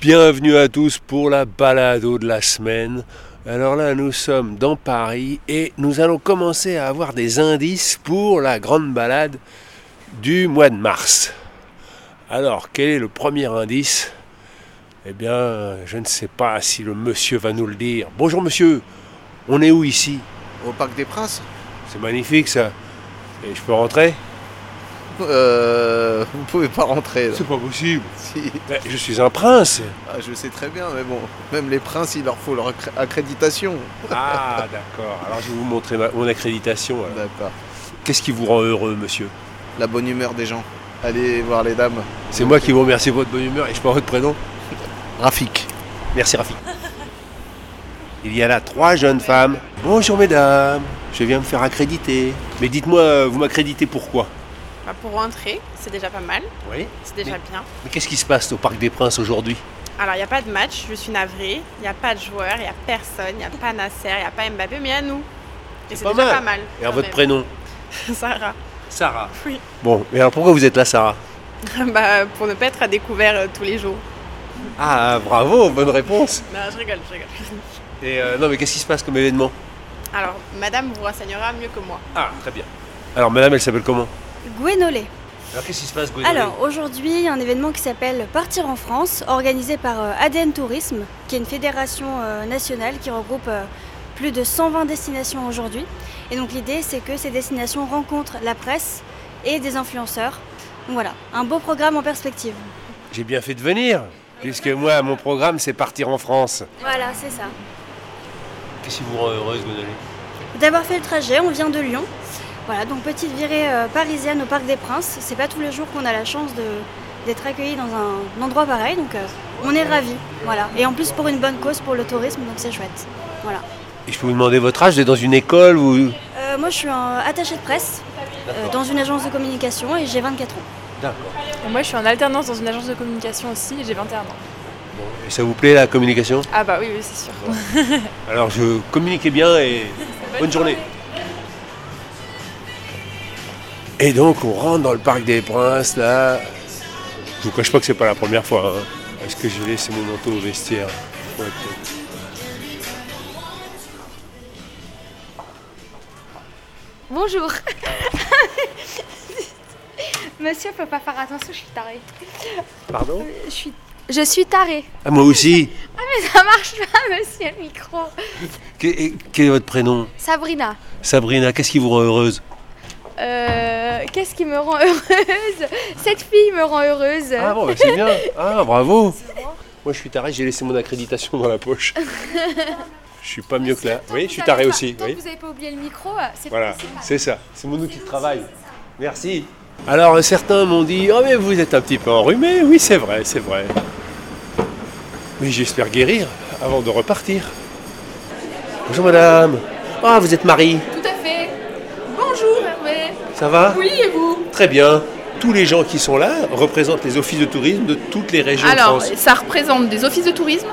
Bienvenue à tous pour la balado de la semaine. Alors là, nous sommes dans Paris et nous allons commencer à avoir des indices pour la grande balade du mois de mars. Alors, quel est le premier indice? Eh bien, je ne sais pas si le monsieur va nous le dire. Bonjour monsieur, on est où ici? Au Parc des Princes? C'est magnifique ça. Et je peux rentrer? Euh, Vous pouvez pas rentrer. là. C'est pas possible. Si. Ben, Je suis un prince. Ah, je sais très bien, mais bon, même les princes, il leur faut leur accré- accréditation. Ah, d'accord. Alors je vais vous montrer ma- mon accréditation. alors. D'accord. Qu'est-ce qui vous rend heureux, monsieur? La bonne humeur des gens. Allez voir les dames. C'est moi qui vous remercie de votre bonne humeur et je prends votre prénom. Rafik. Merci Rafi. Il y a là trois jeunes femmes. Bonjour mesdames, je viens me faire accréditer. Mais dites-moi, euh, vous m'accréditez pourquoi Bah, pour rentrer, c'est déjà pas mal, Oui. c'est déjà Mais- bien. Mais qu'est-ce qui se passe au Parc des Princes aujourd'hui? Alors, il n'y a pas de match, je suis navrée, il n'y a pas de joueurs, il n'y a personne, il n'y a pas Nasser, il n'y a pas Mbappé, mais il y a nous. Et c'est pas déjà mal. pas mal. Et alors quand votre même. prénom? Sarah. Sarah. Oui. Bon, mais alors pourquoi vous êtes là Sarah? Bah, pour ne pas être à découvert euh, tous les jours. Ah bravo, bonne réponse. Non, je rigole, je rigole. Et euh, non mais qu'est-ce qui se passe comme événement? Alors, madame vous renseignera mieux que moi. Ah très bien. Alors madame elle s'appelle comment? Gwenolé. Alors qu'est-ce qui se passe Gwendoline Alors aujourd'hui, il y a un événement qui s'appelle Partir en France, organisé par euh, ADN Tourisme, qui est une fédération euh, nationale qui regroupe euh, plus de 120 destinations aujourd'hui. Et donc l'idée, c'est que ces destinations rencontrent la presse et des influenceurs. Donc voilà, un beau programme en perspective. J'ai bien fait de venir, puisque moi mon programme c'est partir en France. Voilà, c'est ça. Qu'est-ce qui vous rend heureuse Gwendoline D'avoir fait le trajet, on vient de Lyon. Voilà, donc petite virée euh, parisienne au Parc des Princes. C'est pas tous les jours qu'on a la chance d'être accueilli dans un endroit pareil, donc euh, on est ravis. Voilà. Et en plus pour une bonne cause, pour le tourisme, donc c'est chouette. Voilà. Et je peux vous demander votre âge Vous êtes dans une école ou? Euh, moi je suis un attaché de presse euh, dans une agence de communication et j'ai 24 ans. D'accord. Et Moi, je suis en alternance dans une agence de communication aussi et j'ai 21 ans. Et ça vous plaît la communication? Ah bah oui, oui, c'est sûr. Alors je communiquez bien et bonne journée. Et donc on rentre dans le parc des Princes là. Je vous cache pas que c'est pas la première fois. hein. Est-ce que j'ai laissé mon manteau au vestiaire? Ouais. Bonjour. Monsieur peut pas faire attention, je suis tarée. Pardon? Je suis, je suis tarée. Ah moi aussi. Mais ça marche pas, monsieur le micro. Que- quel est votre prénom? Sabrina. Sabrina, qu'est-ce qui vous rend heureuse? Euh, Qu'est-ce qui me rend heureuse? Cette fille me rend heureuse. Ah bon, bah, c'est bien. Ah bravo. Moi je suis taré, j'ai laissé mon accréditation dans la poche. Je suis pas mieux que là. Oui, je suis taré aussi. Tant oui. que vous avez pas oublié le micro, c'est Voilà, c'est ça, c'est mon outil de travail. Merci. Alors euh, certains m'ont dit Oh mais vous êtes un petit peu enrhumé, oui c'est vrai, c'est vrai. Mais j'espère guérir avant de repartir. Bonjour madame. Ah vous êtes Marie, Tout à fait. Bonjour Hervé. Ça va Oui, et vous Très bien. Tous les gens qui sont là représentent les offices de tourisme de toutes les régions Alors, de France. ça représente des offices de tourisme,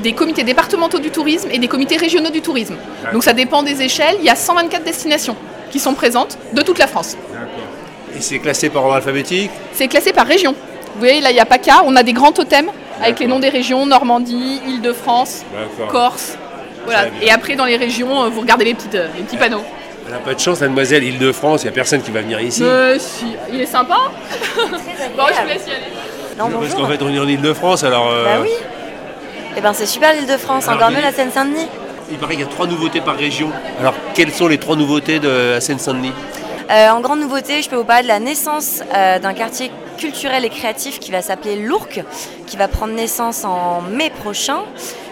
des comités départementaux du tourisme et des comités régionaux du tourisme. Donc ça dépend des échelles. Il y a 124 destinations qui sont présentes de toute la France. Et c'est classé par ordre alphabétique C'est classé par région. Vous voyez, là, il n'y a pas qu'à. On a des grands totems avec les noms des régions Normandie, Île-de-France, D'accord. Corse. Voilà. Et après, dans les régions, euh, vous regardez les, petites, euh, les petits panneaux. Elle n'a pas de chance, la demoiselle Île-de-France, il n'y a personne qui va venir ici. Euh, si. Il est sympa Bon, je vous laisse y aller. Non, Parce qu'en fait on est en Île-de-France alors. euh, Bah oui. Eh ben c'est super l'île de France, Alors, encore mieux la Seine-Saint-Denis. Il paraît qu'il y a trois nouveautés par région. Alors, quelles sont les trois nouveautés de la Seine-Saint-Denis? Euh, en grande nouveauté, je peux vous parler de la naissance euh, d'un quartier culturel et créatif qui va s'appeler l'Ourcq, qui va prendre naissance en mai prochain.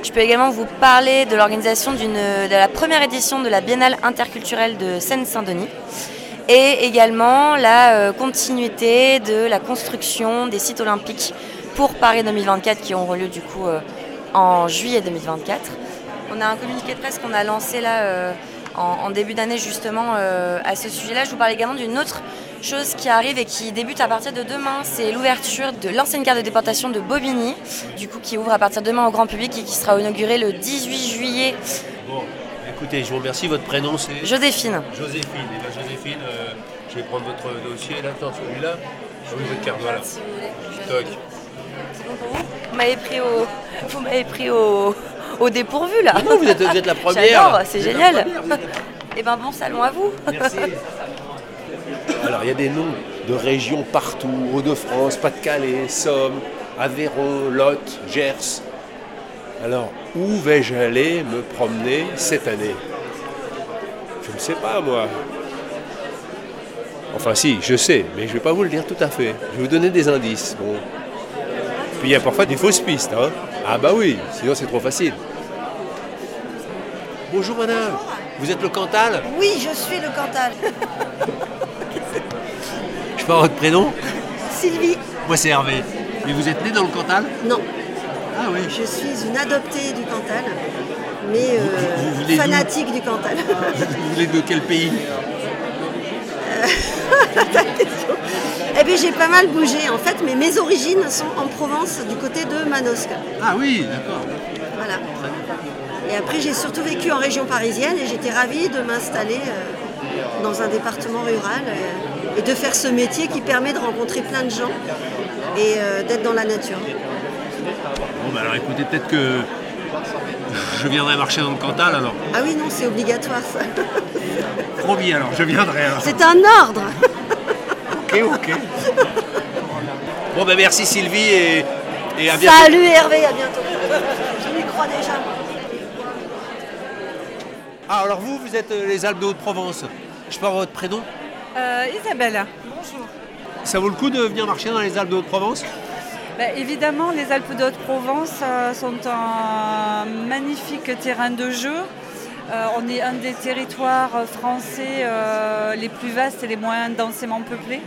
Je peux également vous parler de l'organisation de la première édition de la Biennale interculturelle de Seine-Saint-Denis. Et également la euh, continuité de la construction des sites olympiques pour Paris 2024 qui auront lieu du coup euh, en juillet 2024. On a un communiqué de presse qu'on a lancé là euh, en, début d'année justement à ce sujet-là. Je vous parle également d'une autre chose qui arrive et qui débute à partir de demain. C'est l'ouverture de l'ancienne gare de déportation de Bobigny, du coup qui ouvre à partir de demain au grand public et qui sera inaugurée le 18 juillet. Bon, écoutez, je vous remercie. Votre prénom c'est Joséphine. Joséphine. Et bien, Joséphine, euh, je vais prendre votre dossier là, celui-là. Ah oui, votre carte, voilà. Toc. m'avez pris au, vous m'avez pris au, au dépourvu là. Non, vous êtes, vous êtes la première. J'adore, c'est Vous génial. Et ben bon salon à vous. Merci. Alors, il y a des noms de régions partout Hauts-de-France, Pas-de-Calais, Somme, Aveyron, Lot, Gers. Alors, où vais-je aller me promener cette année? Je ne sais pas, moi. Enfin, si, je sais, mais je ne vais pas vous le dire tout à fait. Je vais vous donner des indices. Puis il y a parfois des fausses pistes. Hein. Ah, bah oui, sinon c'est trop facile. Bonjour, madame. Vous êtes le Cantal? Oui, je suis le Cantal. Avoir votre prénom Sylvie Moi, c'est Hervé. Mais vous êtes né dans le Cantal Non. Ah oui. Je suis une adoptée du Cantal, mais euh, vous fanatique du Cantal. Vous venez de quel pays Eh bien, j'ai pas mal bougé en fait, mais mes origines sont en Provence, du côté de Manosque. Ah oui, d'accord. Voilà. Et après, j'ai surtout vécu en région parisienne et j'étais ravie de m'installer euh, dans un département rural euh, et de faire ce métier qui permet de rencontrer plein de gens et euh, d'être dans la nature. Bon, bah alors écoutez, peut-être que je viendrai marcher dans le Cantal alors. Ah oui, non, c'est obligatoire ça. Promis alors, je viendrai alors. C'est un ordre. Ok, ok. Bon, ben merci Sylvie et, et à bientôt. Salut Hervé, à bientôt. Je lui crois déjà. moi. Ah, alors vous, vous êtes euh, les Alpes de Haute-Provence. Je avoir votre prénom Euh, Isabelle, Ça vaut le coup de venir marcher dans les Alpes de Haute-Provence? Bah, évidemment, les Alpes de Haute-Provence euh, sont un magnifique terrain de jeu. Euh, on est un des territoires français euh, les plus vastes et les moins densément peuplés.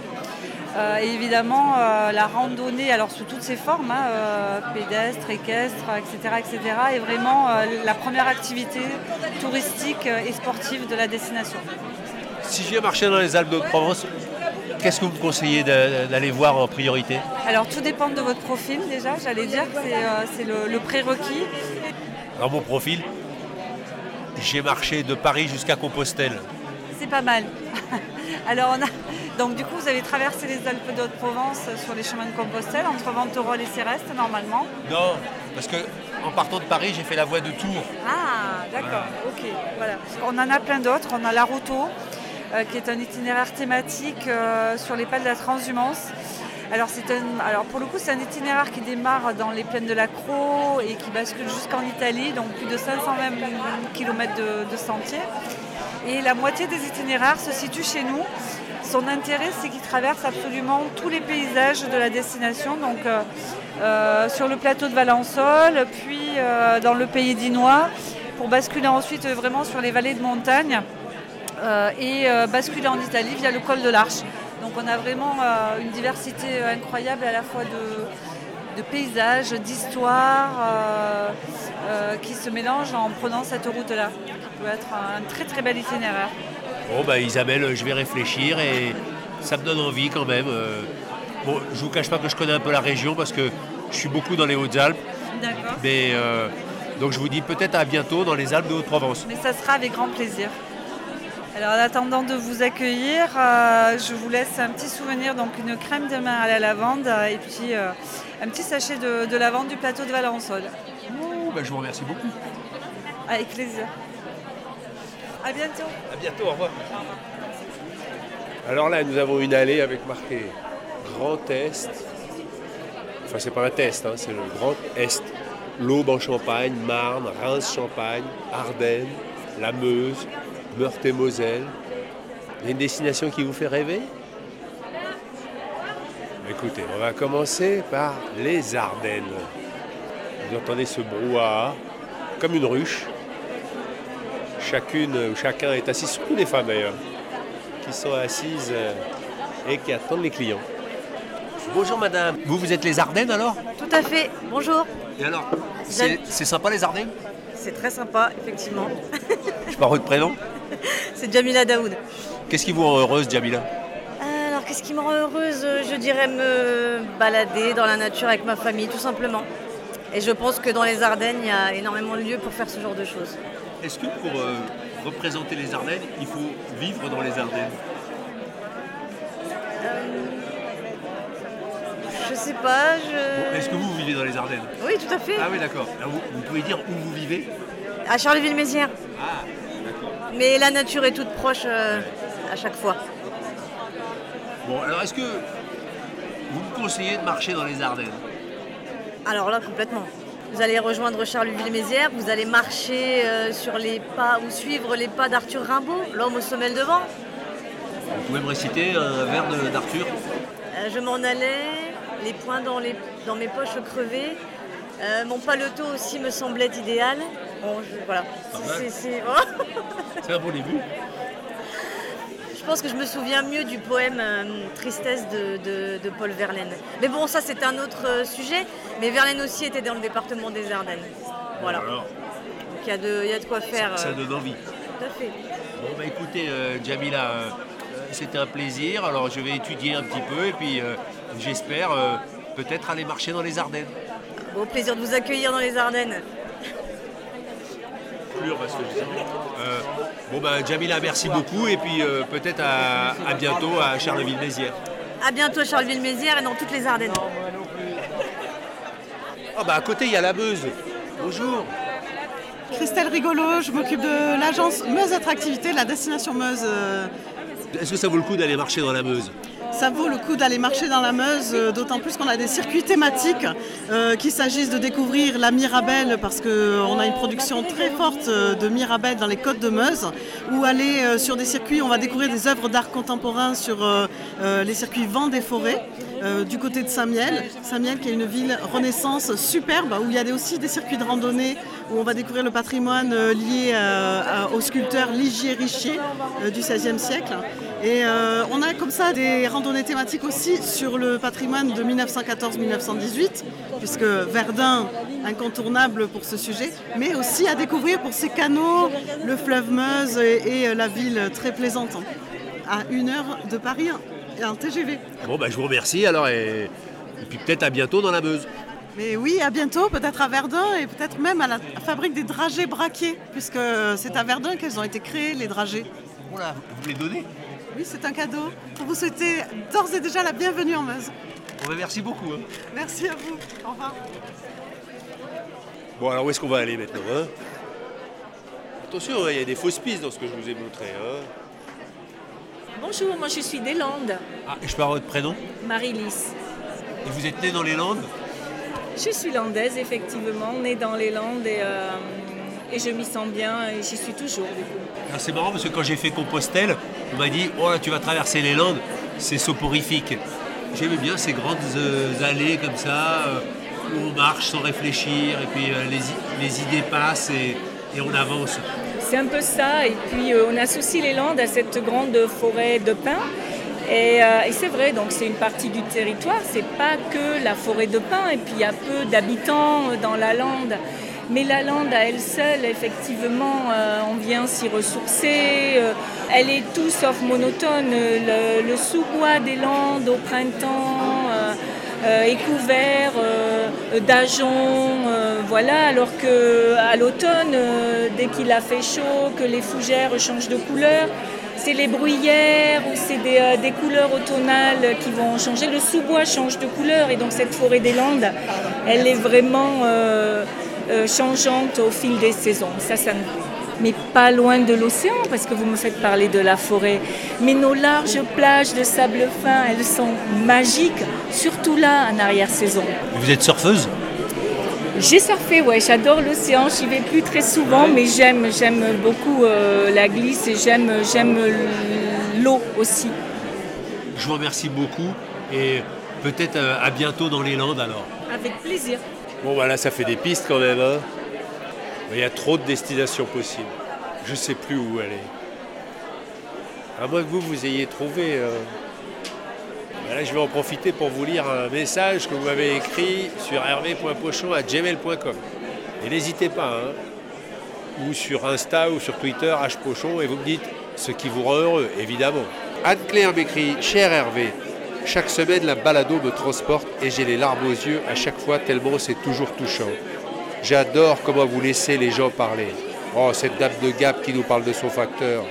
Euh, et évidemment, euh, la randonnée, alors sous toutes ses formes, hein, euh, pédestre, équestre, etc., etc., est vraiment euh, la première activité touristique et sportive de la destination. Si je viens marcher dans les Alpes de Haute-Provence, qu'est-ce que vous me conseillez d'a- d'aller voir en priorité? Alors tout dépend de votre profil déjà, j'allais dire que c'est euh, le, le prérequis. Dans mon profil, j'ai marché de Paris jusqu'à Compostelle. C'est pas mal. Alors on a donc du coup vous avez traversé les Alpes de Haute-Provence sur les chemins de Compostelle entre Venterolles et Céreste normalement. Non, parce que en partant de Paris, j'ai fait la voie de Tours. Ah d'accord, ok, voilà. On en a plein d'autres. On a la euh, qui est un itinéraire thématique euh, sur les pas de la transhumance. Alors, pour le coup, c'est un itinéraire qui démarre dans les plaines de la Croix et qui bascule jusqu'en Italie, donc plus de 520 km de, sentiers. Et la moitié des itinéraires se situe chez nous. Son intérêt, c'est qu'il traverse absolument tous les paysages de la destination, donc euh, euh, sur le plateau de Valençol, puis euh, dans le pays dinois, pour basculer ensuite euh, vraiment sur les vallées de montagne euh, et euh, basculer en Italie via le col de l'Arche. Donc on a vraiment euh, une diversité euh, incroyable à la fois de, de paysages, d'histoires euh, euh, qui se mélangent en prenant cette route-là. qui peut être un très très bel itinéraire. Bon, bah Isabelle, je vais réfléchir et ça me donne envie quand même. euh. Bon, je vous cache pas que je connais un peu la région parce que je suis beaucoup dans les Hautes-Alpes. D'accord. Mais euh, donc je vous dis peut-être à bientôt dans les Alpes de Haute-Provence. Mais ça sera avec grand plaisir. Alors en attendant de vous accueillir, euh, je vous laisse un petit souvenir, donc une crème de main à la lavande euh, et puis euh, un petit sachet de, de lavande du plateau de Valençol. Oh, bah, je vous remercie beaucoup. Avec plaisir. À bientôt. À bientôt, au revoir. Alors là, nous avons une allée avec marqué Grand Est. Enfin, c'est pas un test, hein, c'est le Grand Est. L'Aube en Champagne, Marne, Reims-Champagne, Ardennes, la Meuse, Meurthe-et-Moselle. Il y a une destination qui vous fait rêver? Écoutez, on va commencer par les Ardennes. Vous entendez ce brouhaha, comme une ruche. Chacune ou chacun est assis, surtout les femmes d'ailleurs, qui sont assises euh, et qui attendent les clients. Bonjour madame, vous vous êtes les Ardennes alors? Tout à fait. Bonjour. Et alors C'est c'est sympa les Ardennes? C'est très sympa, effectivement. Je parle votre prénom? C'est Jamila Daoud. Qu'est-ce qui vous rend heureuse Jamila? Alors, qu'est-ce qui me rend heureuse? Je dirais me balader dans la nature avec ma famille, tout simplement. Et je pense que dans les Ardennes, il y a énormément de lieux pour faire ce genre de choses. Est-ce que pour euh, représenter les Ardennes, il faut vivre dans les Ardennes? Je sais pas. Je... Est-ce que vous vivez dans les Ardennes? Oui, tout à fait. Ah oui, d'accord. Vous, vous pouvez dire où vous vivez? À Charleville-Mézières. Ah. Mais la nature est toute proche euh, à chaque fois. Bon, alors est-ce que vous me conseillez de marcher dans les Ardennes? Alors là, complètement. Vous allez rejoindre Charleville-Mézières, vous allez marcher euh, sur les pas ou suivre les pas d'Arthur Rimbaud, l'homme au sommet devant. Vous pouvez me réciter un vers de- d'Arthur? Euh, je m'en allais, les poings dans, les, dans mes poches crevées. Euh, mon paletot aussi me semblait idéal. Bon, je- voilà. C'est- un bon début. Je pense que je me souviens mieux du poème euh, Tristesse de, de- de Paul Verlaine. Mais bon, ça c'est un autre euh, sujet. Mais Verlaine aussi était dans le département des Ardennes. Voilà. Donc il y, a de- y a de quoi faire. ça euh, donne envie. Tout à fait. Bon, bah écoutez, euh, Jamila, euh, c'était un plaisir. Alors, je vais étudier un petit peu et puis j'espère peut-être aller marcher dans les Ardennes. Au plaisir de vous accueillir dans les Ardennes. Parce que. Euh, bon, bah, Jamila, merci beaucoup et puis euh, peut-être à, à bientôt à Charleville-Mézières. À bientôt Charleville-Mézières et dans toutes les Ardennes. Ah, bah à côté, il y a la Meuse. Bonjour. Christelle Rigolo, je m'occupe de l'agence Meuse Attractivité, de la destination Meuse. euh, Est-ce que ça vaut le coup d'aller marcher dans la Meuse? Ça vaut le coup d'aller marcher dans la Meuse, euh, d'autant plus qu'on a des circuits thématiques, euh, qu'il s'agisse de découvrir la Mirabelle, parce qu'on a une production très forte euh, de Mirabelle dans les côtes de Meuse, ou aller euh, sur des circuits, on va découvrir des œuvres d'art contemporain sur euh, euh, les circuits Vent des Forêts, euh, du côté de Saint-Miel. Saint-Miel qui est une ville renaissance superbe, où il y a aussi des circuits de randonnée, où on va découvrir le patrimoine euh, lié euh, au sculpteur Ligier Richier euh, du XVIe siècle. Et on a comme ça des randonnées thématiques aussi sur le patrimoine de 1914-1918, puisque Verdun, incontournable pour ce sujet, mais aussi à découvrir pour ses canaux, le fleuve Meuse et, la ville très plaisante, à une heure de Paris, et un TGV. Bon, bah je vous remercie alors et puis peut-être à bientôt dans la Meuse. Mais oui, à bientôt, peut-être à Verdun et peut-être même à la fabrique des dragées braqués, puisque c'est à Verdun qu'elles ont été créées, les dragées. Voilà, vous les donnez? Oui, c'est un cadeau pour vous souhaiter d'ores et déjà la bienvenue en Meuse. Bon, bah, merci beaucoup. hein. Merci à vous. Au revoir. Bon, alors où est-ce qu'on va aller maintenant hein? Attention, hein, il y a des fausses pistes dans ce que je vous ai montré. hein. Bonjour, moi je suis des Landes, Ah, et je parle votre prénom? Marie-Lys. Et vous êtes né dans les Landes? Je suis landaise, effectivement, née dans les Landes et, euh, et je m'y sens bien et j'y suis toujours. Alors, C'est marrant parce que quand j'ai fait Compostelle, on m'a dit Oh tu vas traverser les Landes, c'est soporifique. J'aimais bien ces grandes euh, allées comme ça, euh, où on marche sans réfléchir, et puis les, idées passent et, et on avance. C'est un peu ça et puis on associe les Landes à cette grande forêt de pins. Et, euh, et c'est vrai, donc c'est une partie du territoire, c'est pas que la forêt de pins, et puis il y a peu d'habitants euh, dans la lande. Mais la lande à elle seule, effectivement, euh, on vient s'y ressourcer. elle est tout sauf monotone. Le, sous-bois des landes au printemps est couvert d'ajoncs, voilà, alors qu'à l'automne, euh, dès qu'il a fait chaud, que les fougères changent de couleur, c'est les bruyères ou c'est des, euh, des couleurs automnales qui vont changer. Le sous-bois change de couleur et donc cette forêt des Landes, elle est vraiment euh, euh, changeante au fil des saisons. Ça, ça. Mais pas loin de l'océan, parce que vous me faites parler de la forêt. Mais nos larges plages de sable fin, elles sont magiques, surtout là, en arrière-saison. Vous êtes surfeuse? J'ai surfé, ouais, j'adore l'océan, j'y vais plus très souvent, mais j'aime, j'aime beaucoup euh, la glisse et j'aime, j'aime l'eau aussi. Je vous remercie beaucoup et peut-être euh, à bientôt dans les Landes alors. Avec plaisir. Bon, voilà, ça fait des pistes quand même. hein. Il y a trop de destinations possibles. Je sais plus où aller. À moins que vous, vous ayez trouvé. euh, Je vais en profiter pour vous lire un message que vous m'avez écrit sur hervé.pochon.gmail.com. Et n'hésitez pas, hein. ou sur Insta ou sur Twitter, hpochon, et vous me dites ce qui vous rend heureux, évidemment. Anne-Claire m'écrit Cher Hervé, chaque semaine la balado me transporte et j'ai les larmes aux yeux à chaque fois tellement c'est toujours touchant. J'adore comment vous laissez les gens parler. Oh, cette dame de Gap qui nous parle de son facteur.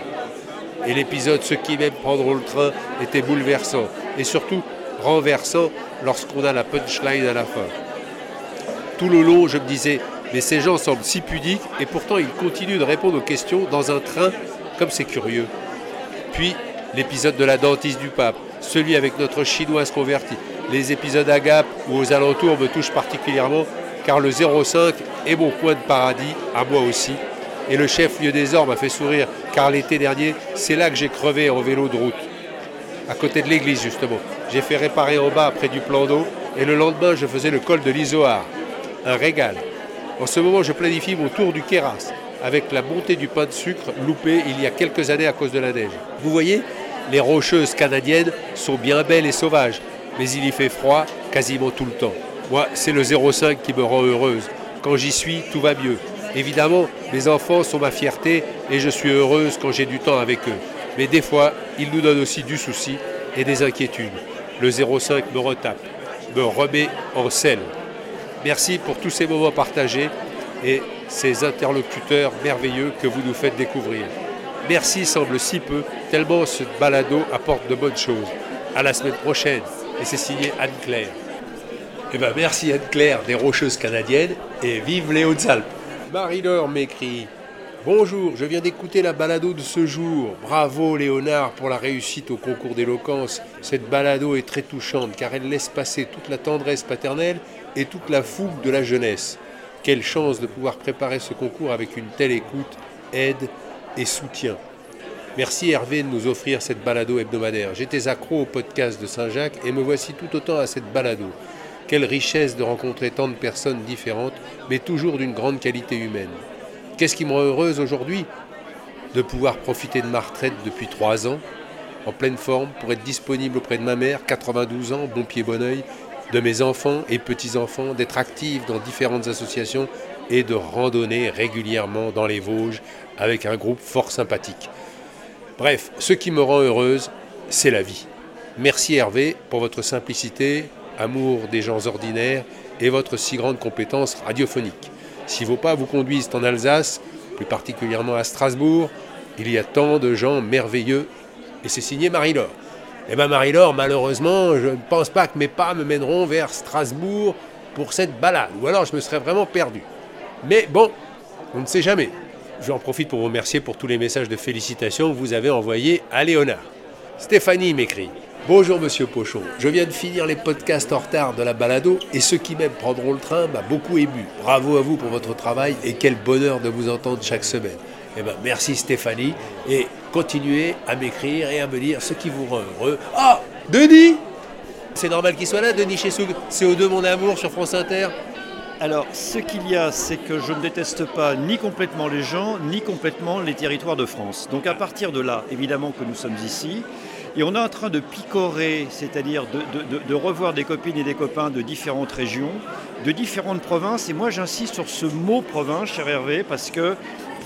Et l'épisode Ceux qui m'aiment prendront le train était bouleversant. Et surtout, renversant lorsqu'on a la punchline à la fin. Tout le long, je me disais, mais ces gens semblent si pudiques et pourtant ils continuent de répondre aux questions dans un train comme c'est curieux. Puis l'épisode de la dentiste du pape, celui avec notre chinoise convertie, les épisodes à Gap ou aux alentours me touchent particulièrement car le 05 est mon coin de paradis, à moi aussi. Et le chef-lieu des Ors m'a fait sourire car l'été dernier, c'est là que j'ai crevé en vélo de route. À côté de l'église justement. J'ai fait réparer en bas près du plan d'eau et le lendemain je faisais le col de l'Isoar. Un régal. En ce moment je planifie mon tour du Kéras avec la montée du pain de sucre loupé il y a quelques années à cause de la neige. Vous voyez, les rocheuses canadiennes sont bien belles et sauvages, mais il y fait froid quasiment tout le temps. Moi, c'est le 05 qui me rend heureuse. Quand j'y suis, tout va mieux. Évidemment, mes enfants sont ma fierté et je suis heureuse quand j'ai du temps avec eux. Mais des fois, ils nous donnent aussi du souci et des inquiétudes. Le 05 me retape, me remet en selle. Merci pour tous ces moments partagés et ces interlocuteurs merveilleux que vous nous faites découvrir. Merci semble si peu, tellement ce balado apporte de bonnes choses. À la semaine prochaine. Et c'est signé Anne-Claire. Eh ben merci Anne-Claire des Rocheuses canadiennes et vive les Hautes-Alpes. Marie-Laure m'écrit Bonjour, je viens d'écouter la balado de ce jour. Bravo Léonard pour la réussite au concours d'éloquence. Cette balado est très touchante car elle laisse passer toute la tendresse paternelle et toute la fougue de la jeunesse. Quelle chance de pouvoir préparer ce concours avec une telle écoute, aide et soutien. Merci Hervé de nous offrir cette balado hebdomadaire. J'étais accro au podcast de Saint-Jacques et me voici tout autant à cette balado. Quelle richesse de rencontrer tant de personnes différentes, mais toujours d'une grande qualité humaine. Qu'est-ce qui me rend heureuse aujourd'hui? De pouvoir profiter de ma retraite depuis trois ans, en pleine forme, pour être disponible auprès de ma mère, 92 ans, bon pied, bon oeil, de mes enfants et petits-enfants, d'être active dans différentes associations et de randonner régulièrement dans les Vosges avec un groupe fort sympathique. Bref, ce qui me rend heureuse, c'est la vie. Merci Hervé pour votre simplicité, amour des gens ordinaires et votre si grande compétence radiophonique. Si vos pas vous conduisent en Alsace, plus particulièrement à Strasbourg, il y a tant de gens merveilleux et c'est signé Marie-Laure. Eh bien Marie-Laure, malheureusement, je ne pense pas que mes pas me mèneront vers Strasbourg pour cette balade, ou alors je me serais vraiment perdu. Mais bon, on ne sait jamais. J'en profite pour vous remercier pour tous les messages de félicitations que vous avez envoyés à Léonard. Stéphanie m'écrit Bonjour Monsieur Pochon, je viens de finir les podcasts en retard de la balado et ceux qui même prendront le train m'a beaucoup ému. Bravo à vous pour votre travail et quel bonheur de vous entendre chaque semaine. Eh ben, merci Stéphanie et continuez à m'écrire et à me dire ce qui vous rend heureux. Ah Denis C'est normal qu'il soit là, Denis Chessoug, CO2 Mon Amour sur France Inter alors, ce qu'il y a, c'est que je ne déteste pas ni complètement les gens, ni complètement les territoires de France. Donc, à partir de là, évidemment que nous sommes ici, et on est en train de picorer, c'est-à-dire de, revoir des copines et des copains de différentes régions, de différentes provinces. Et moi, j'insiste sur ce mot province, cher Hervé, parce que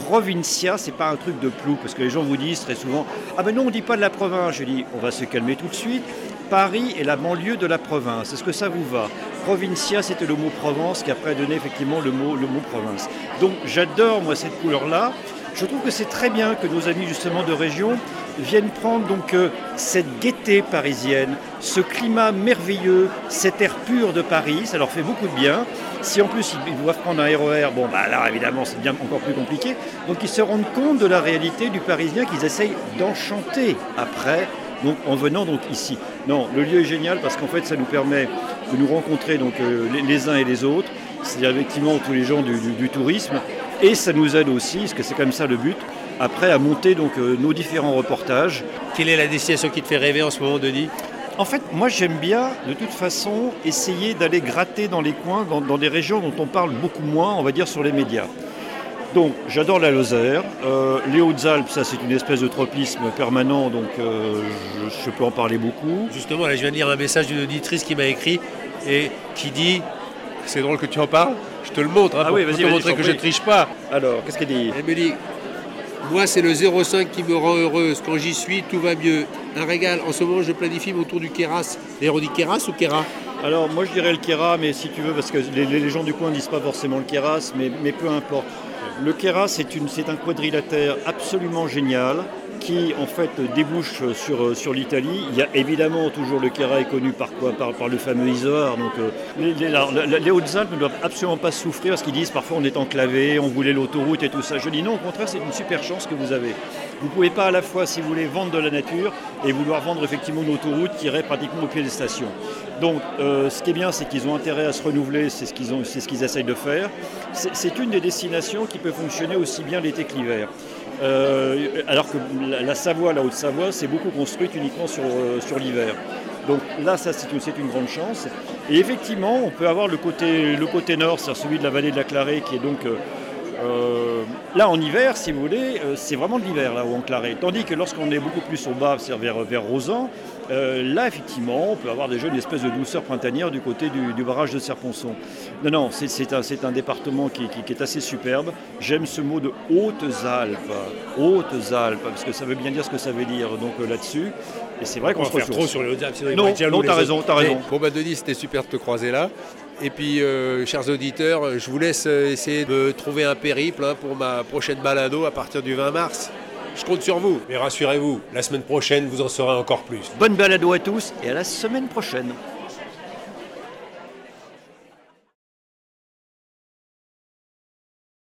provincia, c'est pas un truc de plou, parce que les gens vous disent très souvent Ah ben non, on ne dit pas de la province. Je dis On va se calmer tout de suite. Paris est la banlieue de la province. Est-ce que ça vous va? Provincia, c'était le mot Provence qui après donné effectivement le mot, le mot province. Donc j'adore moi cette couleur-là. Je trouve que c'est très bien que nos amis justement de région viennent prendre donc euh, cette gaieté parisienne, ce climat merveilleux, cet air pur de Paris, ça leur fait beaucoup de bien. Si en plus ils doivent prendre un RER, bon bah là évidemment c'est bien encore plus compliqué. Donc ils se rendent compte de la réalité du Parisien qu'ils essayent d'enchanter après donc en venant donc ici. Non, le lieu est génial parce qu'en fait ça nous permet de nous rencontrer donc euh, les, uns et les autres, c'est-à-dire effectivement tous les gens du, tourisme, et ça nous aide aussi, parce que c'est comme ça le but, après à monter donc euh, nos différents reportages. Quelle est la destination qui te fait rêver en ce moment, Denis? En fait, moi j'aime bien de toute façon essayer d'aller gratter dans les coins, dans, des régions dont on parle beaucoup moins, on va dire, sur les médias. Donc j'adore la Lozère. Euh, les Hautes-Alpes, ça c'est une espèce de tropisme permanent, donc euh, je, peux en parler beaucoup. Justement, là je viens de lire un message d'une auditrice qui m'a écrit et qui dit, c'est drôle que tu en parles, je te le montre, hein, ah pour, oui, te montrer que je ne triche pas. Alors, qu'est-ce qu'elle dit? Elle me dit, moi c'est le 05 qui me rend heureuse, quand j'y suis tout va mieux. Un régal, en ce moment je planifie mon tour du Kéras. Et on dit Kéras ou Kéra alors moi je dirais le Kéra, mais si tu veux, parce que les, gens du coin ne disent pas forcément le Kéras, mais, peu importe. Le Kera, c'est un quadrilatère absolument génial qui en fait débouche sur, sur l'Italie. Il y a évidemment toujours le est connu par quoi? Par, le fameux Isoar. Donc les, les Hautes-Alpes ne doivent absolument pas souffrir parce qu'ils disent parfois on est enclavé, on voulait l'autoroute et tout ça. Je dis non, au contraire, c'est une super chance que vous avez. Vous ne pouvez pas à la fois, si vous voulez, vendre de la nature et vouloir vendre effectivement une autoroute qui irait pratiquement au pied des stations. Donc, euh, ce qui est bien, c'est qu'ils ont intérêt à se renouveler, c'est ce qu'ils ce qu'ils essayent de faire. C'est une des destinations qui peut fonctionner aussi bien l'été que l'hiver. Euh, alors que la, Savoie, la Haute-Savoie, c'est beaucoup construite uniquement sur, euh, sur l'hiver. Donc là, ça, c'est une, une, grande chance. Et effectivement, on peut avoir le côté, le côté nord, c'est celui de la vallée de la Clarée, qui est donc euh, là, en hiver, si vous voulez, euh, c'est vraiment de l'hiver là où on clarait. Tandis que lorsqu'on est beaucoup plus au bas, vers, vers Rosan, euh, là, effectivement, on peut avoir déjà une espèce de douceur printanière du côté du, barrage de Serponçon. Non, non, c'est un, un, département qui, est assez superbe. J'aime ce mot de Hautes-Alpes. Hautes-Alpes, parce que ça veut bien dire ce que ça veut dire donc là-dessus. Et c'est vrai qu'on se faire trop sur les Hautes-Alpes. Non, non t'as raison, t'as raison. Bon, bah Denis, c'était super de te croiser là. Et puis, euh, chers auditeurs, je vous laisse euh, essayer de trouver un périple hein, pour ma prochaine balado à partir du 20 mars. Je compte sur vous. Mais rassurez-vous, la semaine prochaine, vous en saurez encore plus. Bonne balado à tous et à la semaine prochaine.